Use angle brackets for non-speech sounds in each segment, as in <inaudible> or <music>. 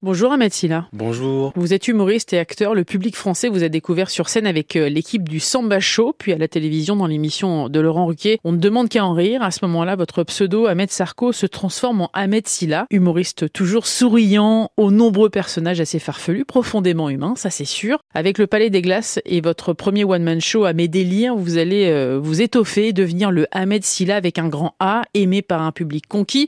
Bonjour Ahmed Silla. Bonjour. Vous êtes humoriste et acteur. Le public français vous a découvert sur scène avec euh, l'équipe du Samba Show, puis à la télévision dans l'émission de Laurent Ruquier. On ne demande qu'à en rire. À ce moment-là, votre pseudo Ahmed Sarko se transforme en Ahmed Silla, humoriste toujours souriant, aux nombreux personnages assez farfelus, profondément humains, ça c'est sûr. Avec le Palais des Glaces et votre premier one-man show à mes délires, vous allez euh, vous étoffer, devenir le Ahmed Silla avec un grand A, aimé par un public conquis.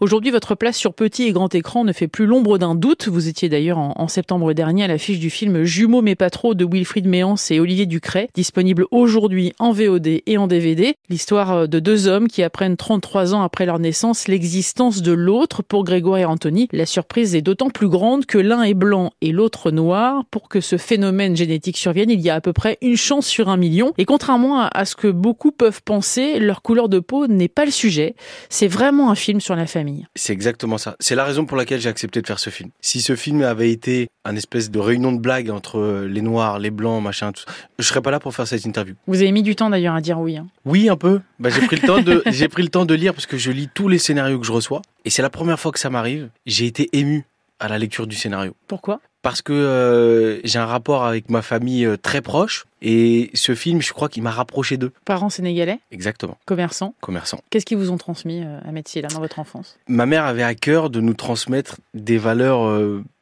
Aujourd'hui, votre place sur petit et grand écran ne fait plus l'ombre d'un doute vous étiez d'ailleurs en, septembre dernier à l'affiche du film Jumeaux mais pas trop de Wilfried Méance et Olivier Ducret, disponible aujourd'hui en VOD et en DVD. L'histoire euh, de deux hommes qui apprennent 33 ans après leur naissance l'existence de l'autre. Pour Grégoire et Anthony, la surprise est d'autant plus grande que l'un est blanc et l'autre noir. Pour que ce phénomène génétique survienne, il y a à peu près une chance sur un million. Et contrairement à ce que beaucoup peuvent penser, leur couleur de peau n'est pas le sujet. C'est vraiment un film sur la famille. C'est exactement ça. C'est la raison pour laquelle j'ai accepté de faire ce film si ce film avait été un espèce de réunion de blagues entre les noirs, les blancs, machin, tout, je serais pas là pour faire cette interview. Vous avez mis du temps d'ailleurs à dire oui. Hein. Oui, un peu. Bah, j'ai pris le temps de, <laughs> j'ai pris le temps de lire parce que je lis tous les scénarios que je reçois et c'est la première fois que ça m'arrive. J'ai été ému à la lecture du scénario. Pourquoi? Parce que euh, j'ai un rapport avec ma famille euh, très proche et ce film, je crois qu'il m'a rapproché d'eux. Parents sénégalais Exactement. Commerçants Commerçants. Qu'est-ce qu'ils vous ont transmis euh, à Métier là dans votre enfance? Ma mère avait à cœur de nous transmettre des valeurs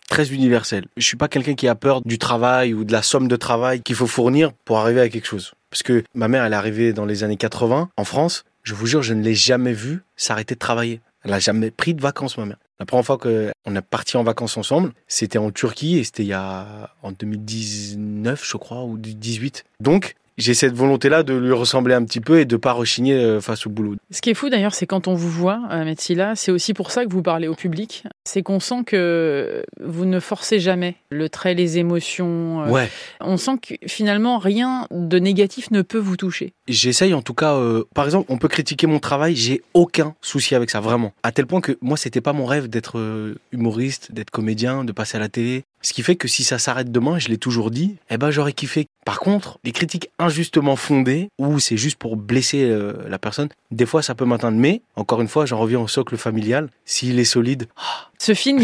très universel. Je suis pas quelqu'un qui a peur du travail ou de la somme de travail qu'il faut fournir pour arriver à quelque chose. Parce que ma mère, elle est arrivée dans les années 80 en France. Je vous jure, je ne l'ai jamais vue s'arrêter de travailler. Elle n'a jamais pris de vacances, ma mère. La première fois qu'on est parti en vacances ensemble, c'était en Turquie et c'était il y a en 2019, je crois, ou 2018. Donc, j'ai cette volonté-là de lui ressembler un petit peu et de pas rechigner euh, face au boulot. Ce qui est fou d'ailleurs, c'est quand on vous voit, euh, Metsila, c'est aussi pour ça que vous parlez au public. C'est qu'on sent que vous ne forcez jamais le trait, les émotions. Euh, ouais. On sent que finalement rien de négatif ne peut vous toucher. J'essaye en tout cas. par exemple, on peut critiquer mon travail, j'ai aucun souci avec ça, vraiment. À tel point que moi, c'était pas mon rêve d'être humoriste, d'être comédien, de passer à la télé. Ce qui fait que si ça s'arrête demain, je l'ai toujours dit, eh ben j'aurais kiffé. Par contre, les critiques injustement fondées, ou c'est juste pour blesser euh, la personne, des fois ça peut m'atteindre. Mais, encore une fois, j'en reviens au socle familial. S'il est solide, ah, ce film,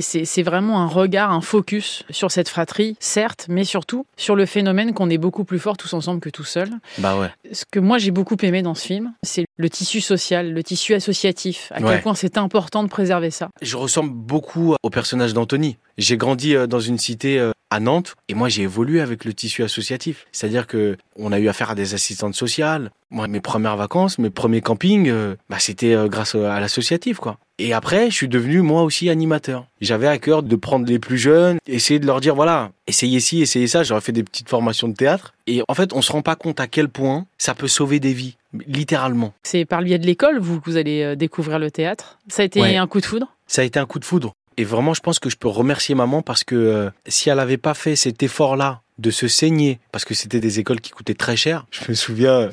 c'est vraiment un regard, un focus sur cette fratrie, certes, mais surtout sur le phénomène qu'on est beaucoup plus fort tous ensemble que tout seul. Bah ouais. Ce que moi j'ai beaucoup aimé dans ce film, c'est le tissu social, le tissu associatif. À quel point c'est important de préserver ça. Je ressemble beaucoup au personnage d'Anthony. J'ai grandi euh, dans une cité euh, à Nantes et moi j'ai évolué avec le tissu associatif. C'est-à-dire que on a eu affaire à des assistantes sociales. Moi mes premières vacances, mes premiers campings, euh, bah, c'était grâce à l'associatif quoi. Et après, je suis devenu moi aussi animateur. J'avais à cœur de prendre les plus jeunes, essayer de leur dire voilà, essayez ci, essayez ça. J'aurais fait des petites formations de théâtre. Et en fait, on se rend pas compte à quel point ça peut sauver des vies, littéralement. C'est par le biais de l'école vous que vous allez euh, découvrir le théâtre. Ça a été un coup de foudre? Ça a été un coup de foudre. Et vraiment, je pense que je peux remercier maman parce que euh, si elle n'avait pas fait cet effort-là de se saigner, parce que c'était des écoles qui coûtaient très cher. Je me souviens, euh,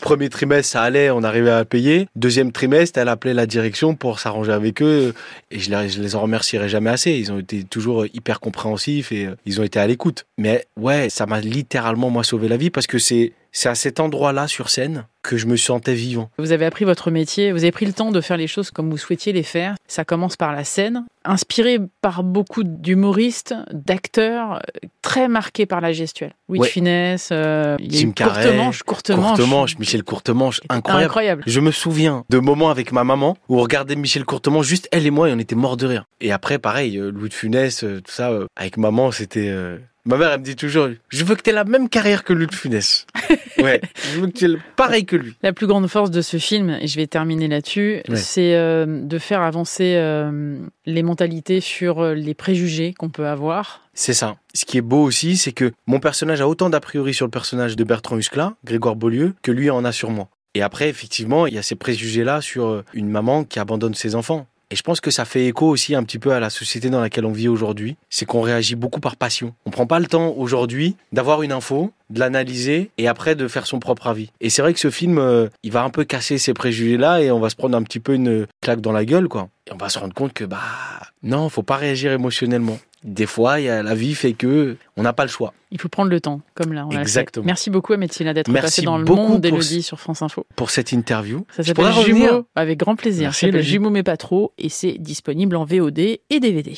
premier trimestre, ça allait, on arrivait à payer. Deuxième trimestre, elle appelait la direction pour s'arranger avec eux. Et je les, en remercierai jamais assez. Ils ont été toujours hyper compréhensifs et euh, ils ont été à l'écoute. Mais ouais, ça m'a littéralement, moi, sauvé la vie parce que c'est c'est à cet endroit-là sur scène que je me sentais vivant. Vous avez appris votre métier, vous avez pris le temps de faire les choses comme vous souhaitiez les faire. Ça commence par la scène, inspiré par beaucoup d'humoristes, d'acteurs, très marqués par la gestuelle. Louis ouais. de Funès, euh, Jim Courtemanche, Courtemanche, Courtemanche, Michel Courtemanche, incroyable. incroyable. Je me souviens de moments avec ma maman où on regardait Michel Courtemanche, juste elle et moi, et on était morts de rire. Et après, pareil, euh, Louis de Funès, euh, tout ça, euh, avec maman, c'était... Ma mère, elle me dit toujours, je veux que tu aies la même carrière que Louis de Funès. <laughs> Ouais, je veux que tu aies pareil que lui. La plus grande force de ce film, et je vais terminer là-dessus, ouais. c'est euh, de faire avancer euh, les mentalités sur euh, les préjugés qu'on peut avoir. C'est ça. Ce qui est beau aussi, c'est que mon personnage a autant d'a priori sur le personnage de Bertrand Huskla, Grégoire Beaulieu, que lui en a sur moi. Et après, effectivement, il y a ces préjugés-là sur une maman qui abandonne ses enfants. Et je pense que ça fait écho aussi un petit peu à la société dans laquelle on vit aujourd'hui. C'est qu'on réagit beaucoup par passion. On prend pas le temps aujourd'hui d'avoir une info, de l'analyser et après de faire son propre avis. Et c'est vrai que ce film, euh, il va un peu casser ces préjugés-là et on va se prendre un petit peu une claque dans la gueule, quoi. Et on va se rendre compte que, bah, non, faut pas réagir émotionnellement. Des fois, y a, la vie fait que on n'a pas le choix. Il faut prendre le temps, comme là. On Exactement. Merci beaucoup, Médecine, d'être passé dans le monde d'Elodie sur France Info. Pour cette interview. Ça s'appelle Jumeaux, avec grand plaisir. Ça s'appelle Jumeaux mais pas trop, et c'est disponible en VOD et DVD.